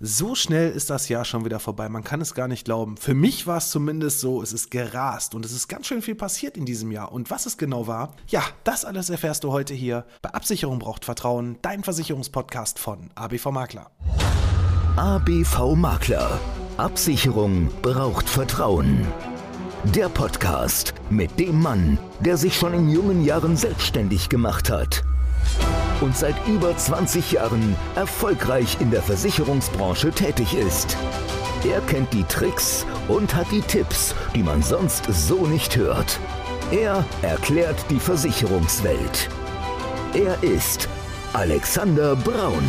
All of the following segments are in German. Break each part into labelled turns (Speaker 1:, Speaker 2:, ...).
Speaker 1: So schnell ist das Jahr schon wieder vorbei. Man kann es gar nicht glauben. Für mich war es zumindest so, es ist gerast und es ist ganz schön viel passiert in diesem Jahr. Und was es genau war, ja, das alles erfährst du heute hier bei Absicherung braucht Vertrauen, dein Versicherungspodcast von ABV Makler.
Speaker 2: ABV Makler. Absicherung braucht Vertrauen. Der Podcast mit dem Mann, der sich schon in jungen Jahren selbstständig gemacht hat und seit über 20 Jahren erfolgreich in der Versicherungsbranche tätig ist. Er kennt die Tricks und hat die Tipps, die man sonst so nicht hört. Er erklärt die Versicherungswelt. Er ist Alexander Braun.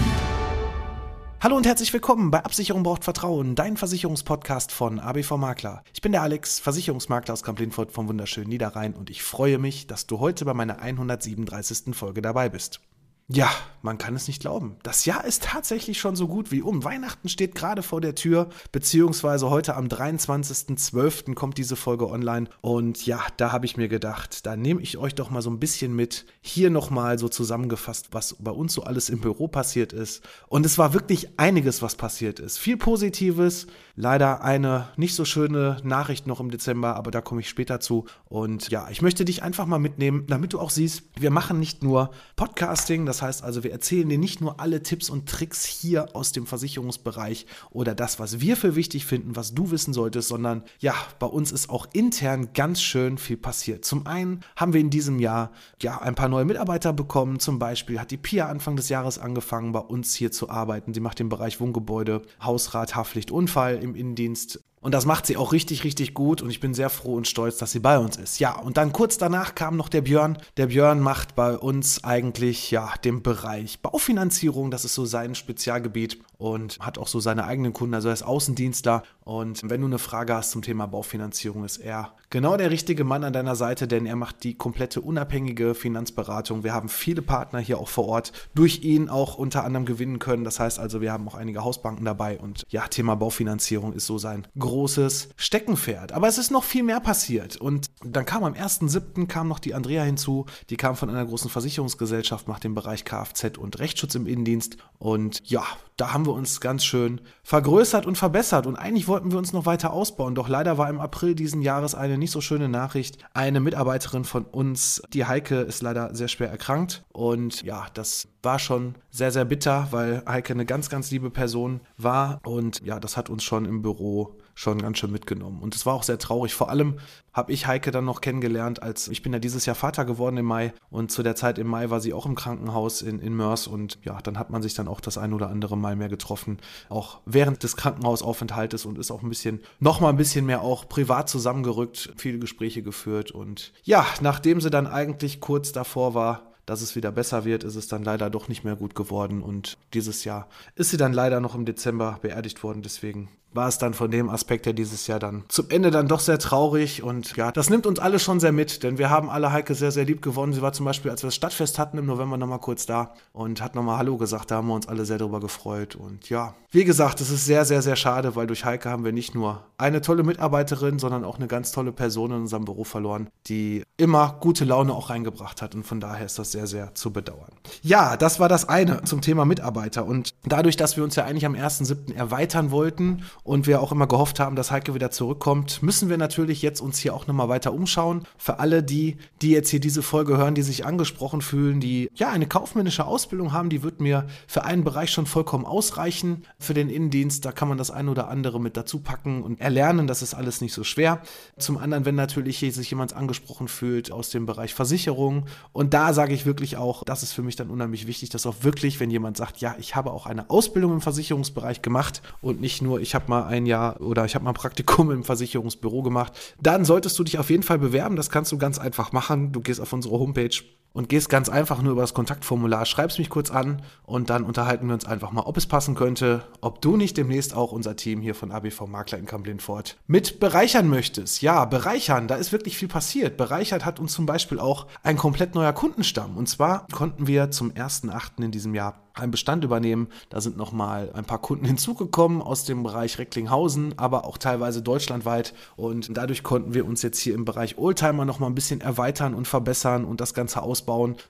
Speaker 1: Hallo und herzlich willkommen bei Absicherung braucht Vertrauen, dein Versicherungspodcast von ABV Makler. Ich bin der Alex, Versicherungsmakler aus Kamp-Lindfort vom wunderschönen Niederrhein und ich freue mich, dass du heute bei meiner 137. Folge dabei bist. Ja, man kann es nicht glauben. Das Jahr ist tatsächlich schon so gut wie um. Weihnachten steht gerade vor der Tür, beziehungsweise heute am 23.12. kommt diese Folge online. Und ja, da habe ich mir gedacht, da nehme ich euch doch mal so ein bisschen mit. Hier nochmal so zusammengefasst, was bei uns so alles im Büro passiert ist. Und es war wirklich einiges, was passiert ist. Viel Positives, leider eine nicht so schöne Nachricht noch im Dezember, aber da komme ich später zu. Und ja, ich möchte dich einfach mal mitnehmen, damit du auch siehst, wir machen nicht nur Podcasting, das das heißt also, wir erzählen dir nicht nur alle Tipps und Tricks hier aus dem Versicherungsbereich oder das, was wir für wichtig finden, was du wissen solltest, sondern ja, bei uns ist auch intern ganz schön viel passiert. Zum einen haben wir in diesem Jahr ja ein paar neue Mitarbeiter bekommen. Zum Beispiel hat die Pia Anfang des Jahres angefangen, bei uns hier zu arbeiten. Sie macht den Bereich Wohngebäude, Hausrat, Haftpflicht, Unfall im Innendienst und das macht sie auch richtig, richtig gut und ich bin sehr froh und stolz, dass sie bei uns ist. Ja, und dann kurz danach kam noch der Björn. Der Björn macht bei uns eigentlich, ja, den Bereich Baufinanzierung. Das ist so sein Spezialgebiet und hat auch so seine eigenen Kunden, also er ist Außendienstler. Und wenn du eine Frage hast zum Thema Baufinanzierung, ist er genau der richtige Mann an deiner Seite, denn er macht die komplette unabhängige Finanzberatung. Wir haben viele Partner hier auch vor Ort durch ihn auch unter anderem gewinnen können. Das heißt also, wir haben auch einige Hausbanken dabei und ja, Thema Baufinanzierung ist so sein großes Steckenpferd. Aber es ist noch viel mehr passiert. Und dann kam am 1.7. kam noch die Andrea hinzu. Die kam von einer großen Versicherungsgesellschaft, macht den Bereich Kfz und Rechtsschutz im Innendienst. Und ja, da haben wir uns ganz schön vergrößert und verbessert. Und eigentlich wollten wir uns noch weiter ausbauen. Doch leider war im April diesen Jahres eine nicht so schöne Nachricht. Eine Mitarbeiterin von uns, die Heike, ist leider sehr schwer erkrankt. Und ja, das war schon sehr, sehr bitter, weil Heike eine ganz, ganz liebe Person war. Und ja, das hat uns schon im Büro schon ganz schön mitgenommen. Und es war auch sehr traurig. Vor allem habe ich Heike dann noch kennengelernt, als ich bin ja dieses Jahr Vater geworden im Mai und zu der Zeit im Mai war sie auch im Krankenhaus in, in Mörs und ja, dann hat man sich dann auch das ein oder andere Mal mehr getroffen, auch während des Krankenhausaufenthaltes und ist auch ein bisschen, noch mal ein bisschen mehr auch privat zusammengerückt, viele Gespräche geführt und ja, nachdem sie dann eigentlich kurz davor war, dass es wieder besser wird, ist es dann leider doch nicht mehr gut geworden. Und dieses Jahr ist sie dann leider noch im Dezember beerdigt worden. Deswegen war es dann von dem Aspekt her dieses Jahr dann zum Ende dann doch sehr traurig und ja, das nimmt uns alle schon sehr mit, denn wir haben alle Heike sehr, sehr lieb gewonnen. Sie war zum Beispiel, als wir das Stadtfest hatten im November nochmal kurz da und hat nochmal Hallo gesagt, da haben wir uns alle sehr darüber gefreut und ja, wie gesagt, es ist sehr, sehr, sehr schade, weil durch Heike haben wir nicht nur eine tolle Mitarbeiterin, sondern auch eine ganz tolle Person in unserem Büro verloren, die immer gute Laune auch reingebracht hat und von daher ist das sehr, sehr zu bedauern. Ja, das war das eine zum Thema Mitarbeiter und dadurch, dass wir uns ja eigentlich am 1.7. erweitern wollten und wir auch immer gehofft haben, dass Heike wieder zurückkommt, müssen wir natürlich jetzt uns hier auch nochmal weiter umschauen. Für alle die, die jetzt hier diese Folge hören, die sich angesprochen fühlen, die ja eine kaufmännische Ausbildung haben, die wird mir für einen Bereich schon vollkommen ausreichen. Für den Innendienst, da kann man das ein oder andere mit dazu packen und erlernen, das ist alles nicht so schwer. Zum anderen, wenn natürlich sich jemand angesprochen fühlt aus dem Bereich Versicherung und da sage ich wirklich auch, das ist für mich dann unheimlich wichtig, dass auch wirklich, wenn jemand sagt, ja, ich habe auch eine Ausbildung im Versicherungsbereich gemacht und nicht nur, ich habe mal ein Jahr oder ich habe mal ein Praktikum im Versicherungsbüro gemacht, dann solltest du dich auf jeden Fall bewerben. Das kannst du ganz einfach machen. Du gehst auf unsere Homepage und gehst ganz einfach nur über das Kontaktformular, schreibst mich kurz an und dann unterhalten wir uns einfach mal, ob es passen könnte, ob du nicht demnächst auch unser Team hier von ABV Makler in Kamp-Lindfort mit bereichern möchtest. Ja, bereichern, da ist wirklich viel passiert. Bereichert hat uns zum Beispiel auch ein komplett neuer Kundenstamm. Und zwar konnten wir zum 1.8. in diesem Jahr einen Bestand übernehmen. Da sind nochmal ein paar Kunden hinzugekommen aus dem Bereich Recklinghausen, aber auch teilweise deutschlandweit. Und dadurch konnten wir uns jetzt hier im Bereich Oldtimer nochmal ein bisschen erweitern und verbessern und das Ganze ausbauen,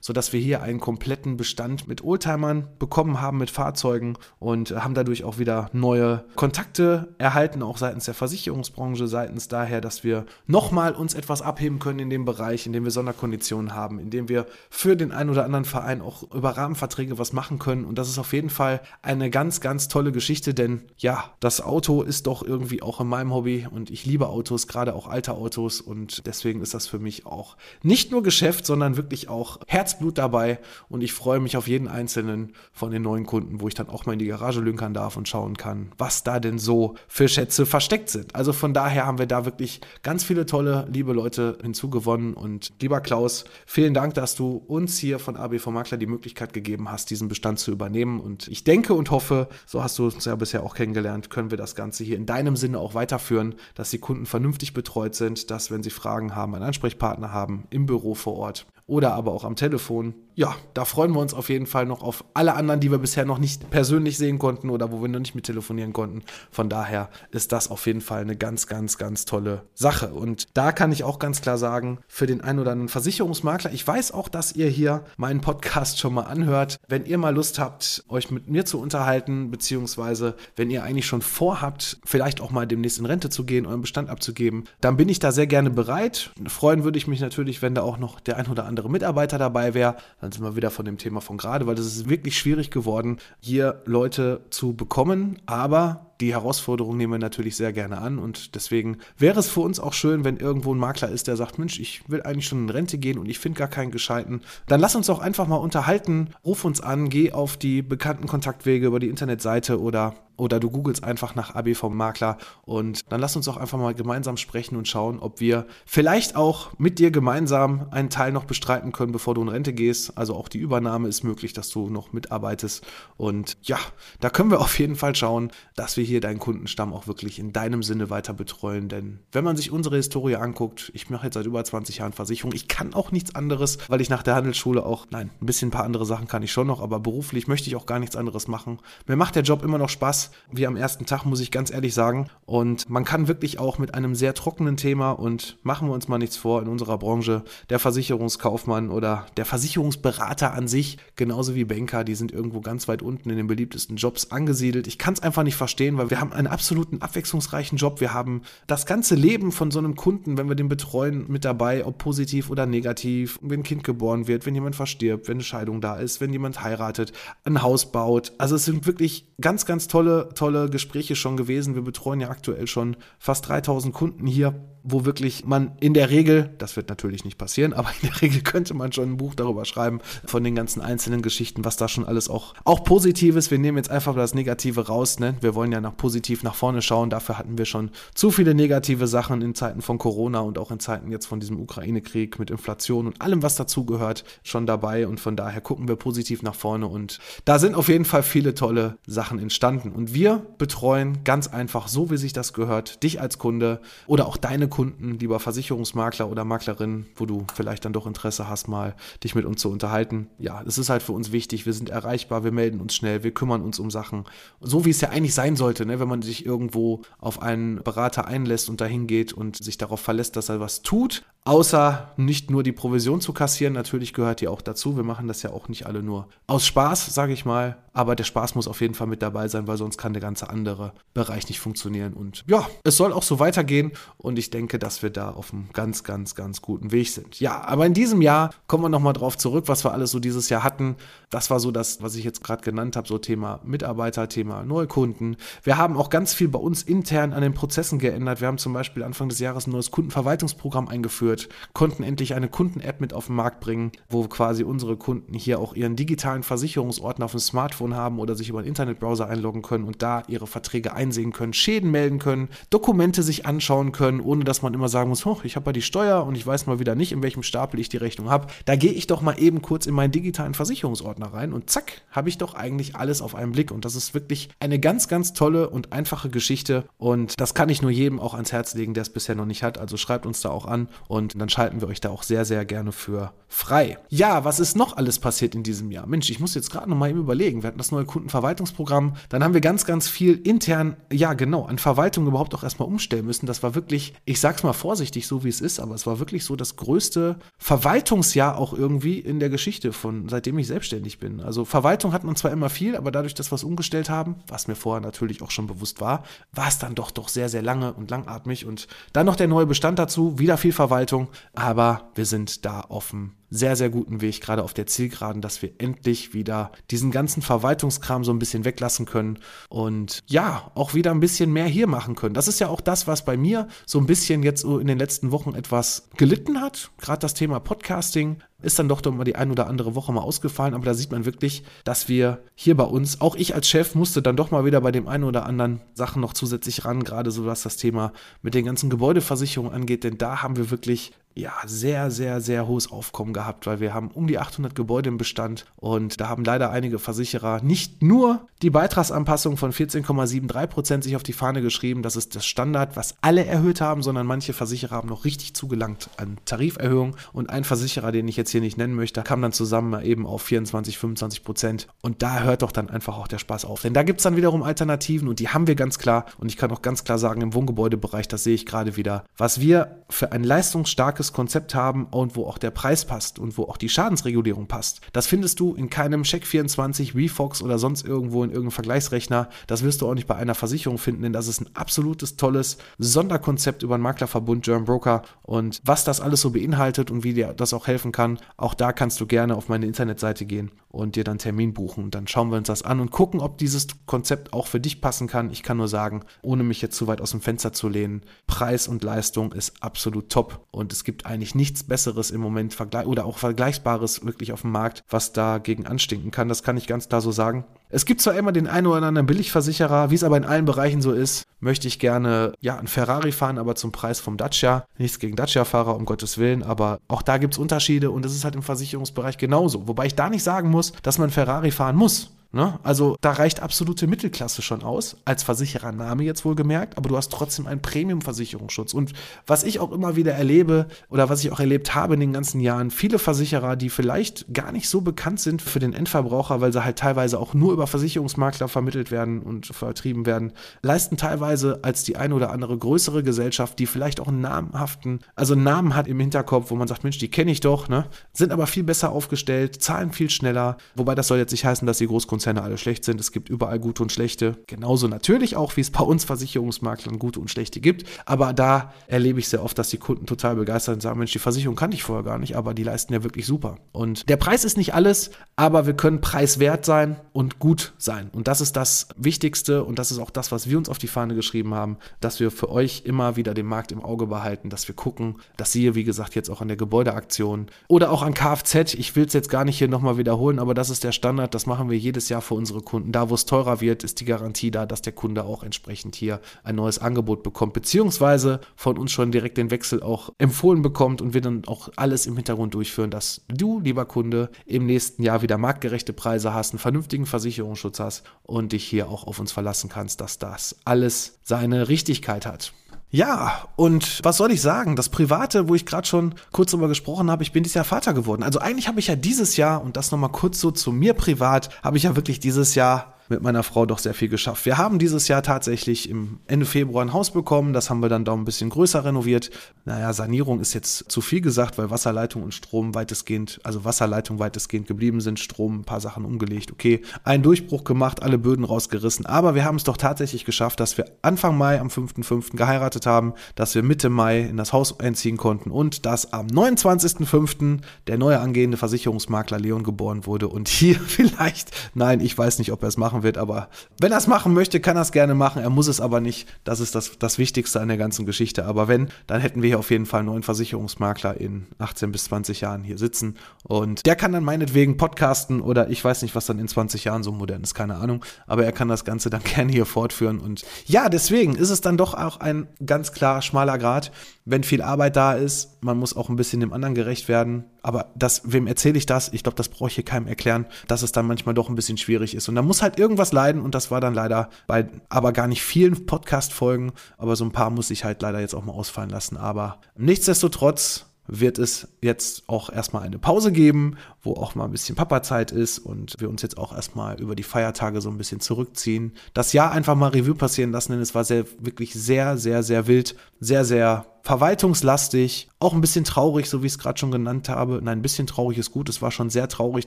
Speaker 1: sodass wir hier einen kompletten Bestand mit Oldtimern bekommen haben, mit Fahrzeugen und haben dadurch auch wieder neue Kontakte erhalten, auch seitens der Versicherungsbranche, seitens daher, dass wir nochmal uns etwas abheben können in dem Bereich, in dem wir Sonderkonditionen haben, in dem wir für den einen oder anderen Verein auch über Rahmenverträge was machen können. Und das ist auf jeden Fall eine ganz, ganz tolle Geschichte, denn ja, das Auto ist doch irgendwie auch in meinem Hobby und ich liebe Autos, gerade auch alte Autos. Und deswegen ist das für mich auch nicht nur Geschäft, sondern wirklich auch Herzblut dabei. Und ich freue mich auf jeden einzelnen von den neuen Kunden, wo ich dann auch mal in die Garage lünkern darf und schauen kann, was da denn so für Schätze versteckt sind. Also von daher haben wir da wirklich ganz viele tolle, liebe Leute hinzugewonnen. Und lieber Klaus, vielen Dank, dass du uns hier von ABV Makler die Möglichkeit gegeben hast, diesen Bestand zu übernehmen. Und ich denke und hoffe, so hast du uns ja bisher auch kennengelernt, können wir das Ganze hier in deinem Sinne auch weiterführen, dass die Kunden vernünftig betreut sind, dass, wenn sie Fragen haben, einen Ansprechpartner haben im Büro vor Ort oder aber auch am Telefon. Ja, da freuen wir uns auf jeden Fall noch auf alle anderen, die wir bisher noch nicht persönlich sehen konnten oder wo wir noch nicht mit telefonieren konnten. Von daher ist das auf jeden Fall eine ganz, ganz, ganz tolle Sache. Und da kann ich auch ganz klar sagen, für den einen oder anderen Versicherungsmakler, ich weiß auch, dass ihr hier meinen Podcast schon mal anhört. Wenn ihr mal Lust habt, euch mit mir zu unterhalten, beziehungsweise wenn ihr eigentlich schon vorhabt, vielleicht auch mal demnächst in Rente zu gehen, euren Bestand abzugeben, dann bin ich da sehr gerne bereit. Freuen würde ich mich natürlich, wenn da auch noch der ein oder andere andere Mitarbeiter dabei wäre, dann sind wir wieder von dem Thema von gerade, weil es ist wirklich schwierig geworden, hier Leute zu bekommen. Aber die Herausforderung nehmen wir natürlich sehr gerne an und deswegen wäre es für uns auch schön, wenn irgendwo ein Makler ist, der sagt, Mensch, ich will eigentlich schon in Rente gehen und ich finde gar keinen gescheiten. Dann lass uns doch einfach mal unterhalten, ruf uns an, geh auf die bekannten Kontaktwege über die Internetseite oder oder du googelst einfach nach ABV Makler und dann lass uns auch einfach mal gemeinsam sprechen und schauen, ob wir vielleicht auch mit dir gemeinsam einen Teil noch bestreiten können, bevor du in Rente gehst. Also auch die Übernahme ist möglich, dass du noch mitarbeitest und ja, da können wir auf jeden Fall schauen, dass wir hier deinen Kundenstamm auch wirklich in deinem Sinne weiter betreuen. Denn wenn man sich unsere Historie anguckt, ich mache jetzt seit über 20 Jahren Versicherung, ich kann auch nichts anderes, weil ich nach der Handelsschule auch, nein, ein bisschen ein paar andere Sachen kann ich schon noch, aber beruflich möchte ich auch gar nichts anderes machen. Mir macht der Job immer noch Spaß, wie am ersten Tag, muss ich ganz ehrlich sagen. Und man kann wirklich auch mit einem sehr trockenen Thema und machen wir uns mal nichts vor in unserer Branche, der Versicherungskaufmann oder der Versicherungsberater an sich, genauso wie Banker, die sind irgendwo ganz weit unten in den beliebtesten Jobs angesiedelt. Ich kann es einfach nicht verstehen, weil wir haben einen absoluten abwechslungsreichen Job. Wir haben das ganze Leben von so einem Kunden, wenn wir den betreuen, mit dabei, ob positiv oder negativ, wenn ein Kind geboren wird, wenn jemand verstirbt, wenn eine Scheidung da ist, wenn jemand heiratet, ein Haus baut. Also es sind wirklich ganz, ganz tolle, tolle Gespräche schon gewesen. Wir betreuen ja aktuell schon fast 3000 Kunden hier wo wirklich man in der Regel, das wird natürlich nicht passieren, aber in der Regel könnte man schon ein Buch darüber schreiben, von den ganzen einzelnen Geschichten, was da schon alles auch, auch Positives. Wir nehmen jetzt einfach das Negative raus. Ne? Wir wollen ja nach positiv nach vorne schauen. Dafür hatten wir schon zu viele negative Sachen in Zeiten von Corona und auch in Zeiten jetzt von diesem Ukraine-Krieg mit Inflation und allem, was dazugehört, schon dabei. Und von daher gucken wir positiv nach vorne. Und da sind auf jeden Fall viele tolle Sachen entstanden. Und wir betreuen ganz einfach, so wie sich das gehört, dich als Kunde oder auch deine Kunden, lieber Versicherungsmakler oder Maklerin, wo du vielleicht dann doch Interesse hast, mal dich mit uns zu unterhalten. Ja, das ist halt für uns wichtig. Wir sind erreichbar, wir melden uns schnell, wir kümmern uns um Sachen. So wie es ja eigentlich sein sollte, ne? wenn man sich irgendwo auf einen Berater einlässt und dahin geht und sich darauf verlässt, dass er was tut, Außer nicht nur die Provision zu kassieren, natürlich gehört die auch dazu. Wir machen das ja auch nicht alle nur aus Spaß, sage ich mal. Aber der Spaß muss auf jeden Fall mit dabei sein, weil sonst kann der ganze andere Bereich nicht funktionieren. Und ja, es soll auch so weitergehen. Und ich denke, dass wir da auf einem ganz, ganz, ganz guten Weg sind. Ja, aber in diesem Jahr kommen wir nochmal drauf zurück, was wir alles so dieses Jahr hatten. Das war so das, was ich jetzt gerade genannt habe, so Thema Mitarbeiter, Thema Neukunden. Wir haben auch ganz viel bei uns intern an den Prozessen geändert. Wir haben zum Beispiel Anfang des Jahres ein neues Kundenverwaltungsprogramm eingeführt eingeführt, konnten endlich eine Kunden-App mit auf den Markt bringen, wo quasi unsere Kunden hier auch ihren digitalen Versicherungsordner auf dem Smartphone haben oder sich über einen Internetbrowser einloggen können und da ihre Verträge einsehen können, Schäden melden können, Dokumente sich anschauen können, ohne dass man immer sagen muss, ich habe ja die Steuer und ich weiß mal wieder nicht, in welchem Stapel ich die Rechnung habe. Da gehe ich doch mal eben kurz in meinen digitalen Versicherungsordner rein und zack, habe ich doch eigentlich alles auf einen Blick. Und das ist wirklich eine ganz, ganz tolle und einfache Geschichte. Und das kann ich nur jedem auch ans Herz legen, der es bisher noch nicht hat. Also schreibt uns da auch an und und dann schalten wir euch da auch sehr, sehr gerne für frei. Ja, was ist noch alles passiert in diesem Jahr? Mensch, ich muss jetzt gerade noch mal eben überlegen. Wir hatten das neue Kundenverwaltungsprogramm. Dann haben wir ganz, ganz viel intern, ja genau, an Verwaltung überhaupt auch erstmal umstellen müssen. Das war wirklich, ich sag's mal vorsichtig, so wie es ist, aber es war wirklich so das größte Verwaltungsjahr auch irgendwie in der Geschichte von seitdem ich selbstständig bin. Also Verwaltung hat man zwar immer viel, aber dadurch, dass wir es umgestellt haben, was mir vorher natürlich auch schon bewusst war, war es dann doch doch sehr, sehr lange und langatmig. Und dann noch der neue Bestand dazu, wieder viel Verwaltung. Richtung, aber wir sind da offen sehr, sehr guten Weg, gerade auf der Zielgeraden, dass wir endlich wieder diesen ganzen Verwaltungskram so ein bisschen weglassen können und ja, auch wieder ein bisschen mehr hier machen können. Das ist ja auch das, was bei mir so ein bisschen jetzt in den letzten Wochen etwas gelitten hat. Gerade das Thema Podcasting ist dann doch doch mal die ein oder andere Woche mal ausgefallen, aber da sieht man wirklich, dass wir hier bei uns, auch ich als Chef musste dann doch mal wieder bei dem einen oder anderen Sachen noch zusätzlich ran, gerade so was das Thema mit den ganzen Gebäudeversicherungen angeht, denn da haben wir wirklich ja, sehr, sehr, sehr hohes Aufkommen gehabt, weil wir haben um die 800 Gebäude im Bestand und da haben leider einige Versicherer nicht nur die Beitragsanpassung von 14,73 Prozent sich auf die Fahne geschrieben, das ist das Standard, was alle erhöht haben, sondern manche Versicherer haben noch richtig zugelangt an Tariferhöhung und ein Versicherer, den ich jetzt hier nicht nennen möchte, kam dann zusammen eben auf 24, 25 Prozent und da hört doch dann einfach auch der Spaß auf, denn da gibt es dann wiederum Alternativen und die haben wir ganz klar und ich kann auch ganz klar sagen, im Wohngebäudebereich, das sehe ich gerade wieder, was wir für ein leistungsstarkes Konzept haben und wo auch der Preis passt und wo auch die Schadensregulierung passt. Das findest du in keinem Check24, WeFox oder sonst irgendwo in irgendeinem Vergleichsrechner. Das wirst du auch nicht bei einer Versicherung finden, denn das ist ein absolutes tolles Sonderkonzept über den Maklerverbund German Broker und was das alles so beinhaltet und wie dir das auch helfen kann, auch da kannst du gerne auf meine Internetseite gehen und dir dann Termin buchen. Und dann schauen wir uns das an und gucken, ob dieses Konzept auch für dich passen kann. Ich kann nur sagen, ohne mich jetzt zu weit aus dem Fenster zu lehnen, Preis und Leistung ist absolut top und es gibt eigentlich nichts Besseres im Moment oder auch Vergleichbares wirklich auf dem Markt, was dagegen anstinken kann. Das kann ich ganz klar so sagen. Es gibt zwar immer den einen oder anderen Billigversicherer, wie es aber in allen Bereichen so ist, möchte ich gerne ja ein Ferrari fahren, aber zum Preis vom Dacia. Nichts gegen Dacia-Fahrer, um Gottes Willen, aber auch da gibt es Unterschiede und es ist halt im Versicherungsbereich genauso. Wobei ich da nicht sagen muss, dass man Ferrari fahren muss. Ne? Also da reicht absolute Mittelklasse schon aus, als Versicherername jetzt wohl gemerkt, aber du hast trotzdem einen Premium-Versicherungsschutz. Und was ich auch immer wieder erlebe oder was ich auch erlebt habe in den ganzen Jahren, viele Versicherer, die vielleicht gar nicht so bekannt sind für den Endverbraucher, weil sie halt teilweise auch nur über Versicherungsmakler vermittelt werden und vertrieben werden, leisten teilweise als die eine oder andere größere Gesellschaft, die vielleicht auch einen namhaften, also einen Namen hat im Hinterkopf, wo man sagt, Mensch, die kenne ich doch, ne? sind aber viel besser aufgestellt, zahlen viel schneller, wobei das soll jetzt nicht heißen, dass die Großkunden Konzerne alle schlecht sind. Es gibt überall gute und schlechte. Genauso natürlich auch, wie es bei uns Versicherungsmaklern gute und schlechte gibt. Aber da erlebe ich sehr oft, dass die Kunden total begeistert und sagen, Mensch, die Versicherung kannte ich vorher gar nicht, aber die leisten ja wirklich super. Und der Preis ist nicht alles, aber wir können preiswert sein und gut sein. Und das ist das Wichtigste und das ist auch das, was wir uns auf die Fahne geschrieben haben, dass wir für euch immer wieder den Markt im Auge behalten, dass wir gucken, dass ihr, wie gesagt, jetzt auch an der Gebäudeaktion oder auch an Kfz, ich will es jetzt gar nicht hier nochmal wiederholen, aber das ist der Standard, das machen wir jedes Jahr für unsere Kunden. Da, wo es teurer wird, ist die Garantie da, dass der Kunde auch entsprechend hier ein neues Angebot bekommt, beziehungsweise von uns schon direkt den Wechsel auch empfohlen bekommt und wir dann auch alles im Hintergrund durchführen, dass du, lieber Kunde, im nächsten Jahr wieder marktgerechte Preise hast, einen vernünftigen Versicherungsschutz hast und dich hier auch auf uns verlassen kannst, dass das alles seine Richtigkeit hat. Ja, und was soll ich sagen? Das Private, wo ich gerade schon kurz drüber gesprochen habe, ich bin dieses Jahr Vater geworden. Also eigentlich habe ich ja dieses Jahr, und das nochmal kurz so zu mir privat, habe ich ja wirklich dieses Jahr mit meiner Frau doch sehr viel geschafft. Wir haben dieses Jahr tatsächlich im Ende Februar ein Haus bekommen. Das haben wir dann da ein bisschen größer renoviert. Naja, Sanierung ist jetzt zu viel gesagt, weil Wasserleitung und Strom weitestgehend, also Wasserleitung weitestgehend geblieben sind, Strom ein paar Sachen umgelegt. Okay, einen Durchbruch gemacht, alle Böden rausgerissen. Aber wir haben es doch tatsächlich geschafft, dass wir Anfang Mai am 5.5. geheiratet haben, dass wir Mitte Mai in das Haus einziehen konnten und dass am 29.5. der neue angehende Versicherungsmakler Leon geboren wurde und hier vielleicht, nein, ich weiß nicht, ob er es machen wird, aber wenn er es machen möchte, kann er es gerne machen. Er muss es aber nicht. Das ist das, das Wichtigste an der ganzen Geschichte. Aber wenn, dann hätten wir hier auf jeden Fall einen neuen Versicherungsmakler in 18 bis 20 Jahren hier sitzen und der kann dann meinetwegen podcasten oder ich weiß nicht, was dann in 20 Jahren so modern ist, keine Ahnung, aber er kann das Ganze dann gerne hier fortführen und ja, deswegen ist es dann doch auch ein ganz klar schmaler Grad, wenn viel Arbeit da ist, man muss auch ein bisschen dem anderen gerecht werden. Aber das, wem erzähle ich das? Ich glaube, das brauche ich hier keinem erklären, dass es dann manchmal doch ein bisschen schwierig ist. Und da muss halt irgendwas leiden und das war dann leider bei aber gar nicht vielen Podcast-Folgen, aber so ein paar muss ich halt leider jetzt auch mal ausfallen lassen. Aber nichtsdestotrotz wird es jetzt auch erstmal eine Pause geben, wo auch mal ein bisschen Papa-Zeit ist und wir uns jetzt auch erstmal über die Feiertage so ein bisschen zurückziehen. Das Jahr einfach mal Revue passieren lassen, denn es war sehr, wirklich sehr, sehr, sehr wild, sehr, sehr verwaltungslastig, auch ein bisschen traurig, so wie ich es gerade schon genannt habe. Nein, ein bisschen traurig ist gut. Es war schon sehr traurig,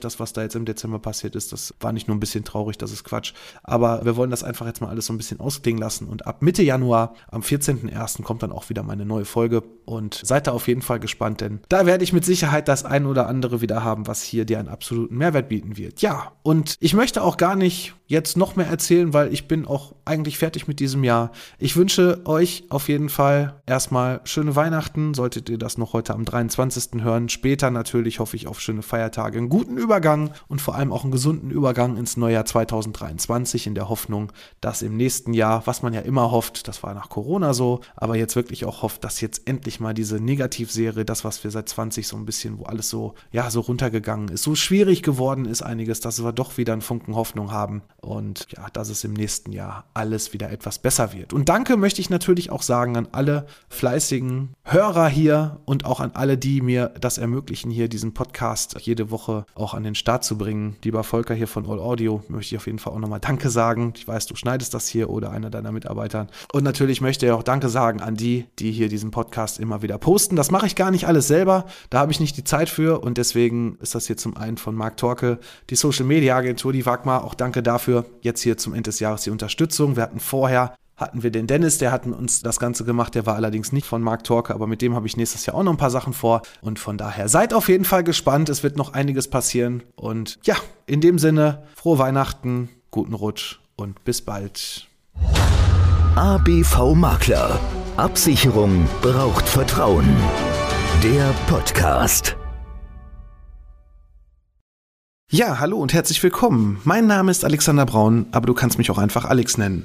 Speaker 1: das, was da jetzt im Dezember passiert ist. Das war nicht nur ein bisschen traurig, das ist Quatsch. Aber wir wollen das einfach jetzt mal alles so ein bisschen ausklingen lassen. Und ab Mitte Januar, am 14.01., kommt dann auch wieder meine neue Folge. Und seid da auf jeden Fall gespannt, denn da werde ich mit Sicherheit das ein oder andere wieder haben, was hier dir einen absoluten Mehrwert bieten wird. Ja, und ich möchte auch gar nicht jetzt noch mehr erzählen, weil ich bin auch eigentlich fertig mit diesem Jahr. Ich wünsche euch auf jeden Fall erstmal schöne Weihnachten, solltet ihr das noch heute am 23. hören. Später natürlich hoffe ich auf schöne Feiertage, einen guten Übergang und vor allem auch einen gesunden Übergang ins Neujahr 2023 in der Hoffnung, dass im nächsten Jahr, was man ja immer hofft, das war nach Corona so, aber jetzt wirklich auch hofft, dass jetzt endlich mal diese Negativserie, das was wir seit 20 so ein bisschen, wo alles so, ja, so runtergegangen ist, so schwierig geworden ist einiges, dass wir doch wieder einen Funken Hoffnung haben und ja, dass es im nächsten Jahr alles wieder etwas besser wird. Und danke möchte ich natürlich auch sagen an alle fleißigen Hörer hier und auch an alle, die mir das ermöglichen, hier diesen Podcast jede Woche auch an den Start zu bringen. Lieber Volker hier von All Audio, möchte ich auf jeden Fall auch nochmal Danke sagen. Ich weiß, du schneidest das hier oder einer deiner Mitarbeiter. Und natürlich möchte ich auch Danke sagen an die, die hier diesen Podcast immer wieder posten. Das mache ich gar nicht alles selber. Da habe ich nicht die Zeit für und deswegen ist das hier zum einen von Marc Torke, die Social Media Agentur, die Wagmar. Auch danke dafür. Jetzt hier zum Ende des Jahres die Unterstützung. Wir hatten vorher hatten wir den Dennis, der hat uns das Ganze gemacht, der war allerdings nicht von Mark Torke, aber mit dem habe ich nächstes Jahr auch noch ein paar Sachen vor und von daher seid auf jeden Fall gespannt, es wird noch einiges passieren und ja, in dem Sinne, frohe Weihnachten, guten Rutsch und bis bald.
Speaker 2: ABV Makler. Absicherung braucht Vertrauen. Der Podcast.
Speaker 1: Ja, hallo und herzlich willkommen. Mein Name ist Alexander Braun, aber du kannst mich auch einfach Alex nennen.